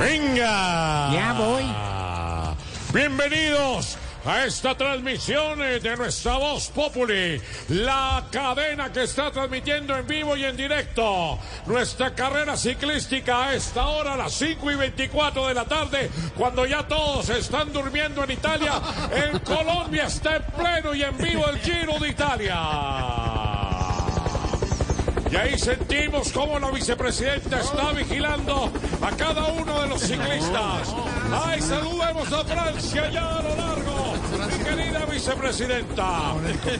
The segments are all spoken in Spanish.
Venga. Ya voy. Bienvenidos a esta transmisión eh, de nuestra voz Populi, la cadena que está transmitiendo en vivo y en directo nuestra carrera ciclística a esta hora, a las 5 y 24 de la tarde, cuando ya todos están durmiendo en Italia. En Colombia está en pleno y en vivo el Giro de Italia. Y ahí sentimos cómo la vicepresidenta está vigilando a cada uno de los ciclistas. ¡Ay, saludemos a Francia ya a lo largo! Mi querida vicepresidenta.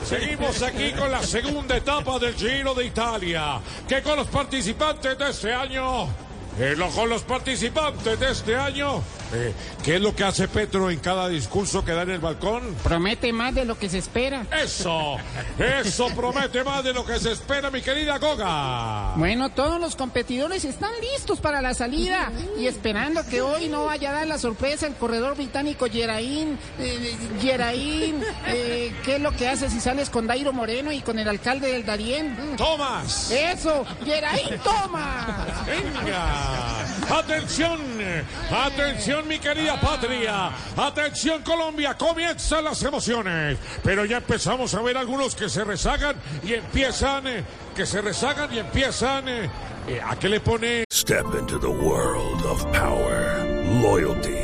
Seguimos aquí con la segunda etapa del Giro de Italia. Que con los participantes de este año. eh, con los participantes de este año. Eh, ¿Qué es lo que hace Petro en cada discurso que da en el balcón? Promete más de lo que se espera. Eso, eso promete más de lo que se espera, mi querida Goga. Bueno, todos los competidores están listos para la salida y esperando que hoy no vaya a dar la sorpresa el corredor británico Geraín. Eh, Geraín, eh, ¿qué es lo que hace si sales con Dairo Moreno y con el alcalde del Darién? Tomás. Eso, Geraín, toma. Venga. Atención, atención mi querida patria. Atención Colombia, comienzan las emociones. Pero ya empezamos a ver algunos que se rezagan y empiezan, eh, que se rezagan y empiezan. eh, eh, ¿A qué le pone? Step into the world of power, loyalty,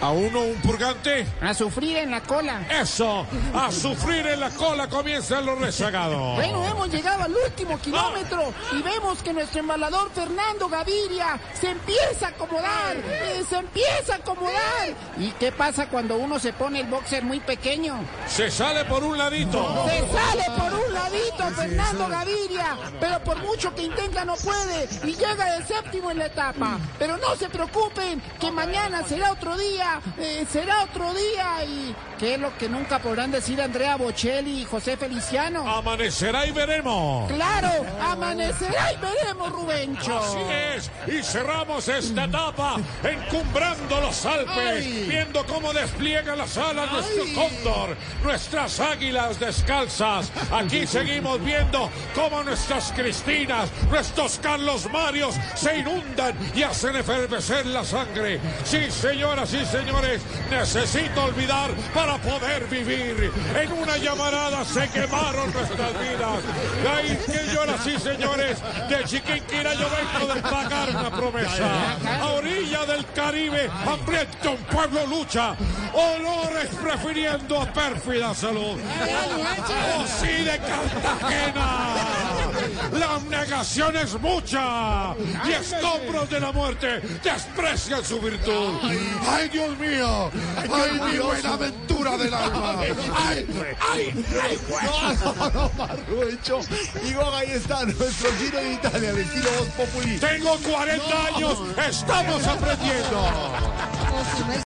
A uno un purgante. A sufrir en la cola. Eso, a sufrir en la cola comienzan los rezagados. Bueno, hemos llegado al último kilómetro y vemos que nuestro embalador Fernando Gaviria se empieza a acomodar, eh, se empieza a acomodar. ¿Y qué pasa cuando uno se pone el boxer muy pequeño? Se sale por un ladito. Se sale por un ladito Fernando Gaviria, pero por mucho que intenta no puede y llega de séptimo en la etapa. Pero no se preocupen, que mañana será otro día, eh, será otro día y ¿qué es lo que nunca podrán decir Andrea Bocelli y José Feliciano? Amanecerá y veremos. Claro, amanecerá y veremos, Rubencho. Así es, y cerramos esta etapa encumbrando los Alpes, viendo cómo despliegan las alas nuestro cóndor, nuestras águilas descalzas. Aquí seguimos viendo cómo nuestras Cristinas, nuestros Carlos Marios se inundan y hacen efervecer la sangre. Sí, señoras y señores, necesito olvidar para poder vivir. En una llamarada se quemaron nuestras vidas. Ay, señoras y señores, de Chiquinquira yo vengo de pagar una promesa. A orilla del Caribe, hambriento un pueblo lucha. Olores prefiriendo a pérfida salud. ¡Oh, sí, de Cartagena! La abnegación es mucha y escombros de la muerte desprecian su virtud. ¡Ay, Dios mío! ¡Ay, mi buenaventura del alma! ¡Ay, ay, ay, Rubencho. Y Goga, ahí está nuestro Giro de Italia, al estilo Voz Populi. Tengo 40 años, estamos aprendiendo.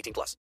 18 plus.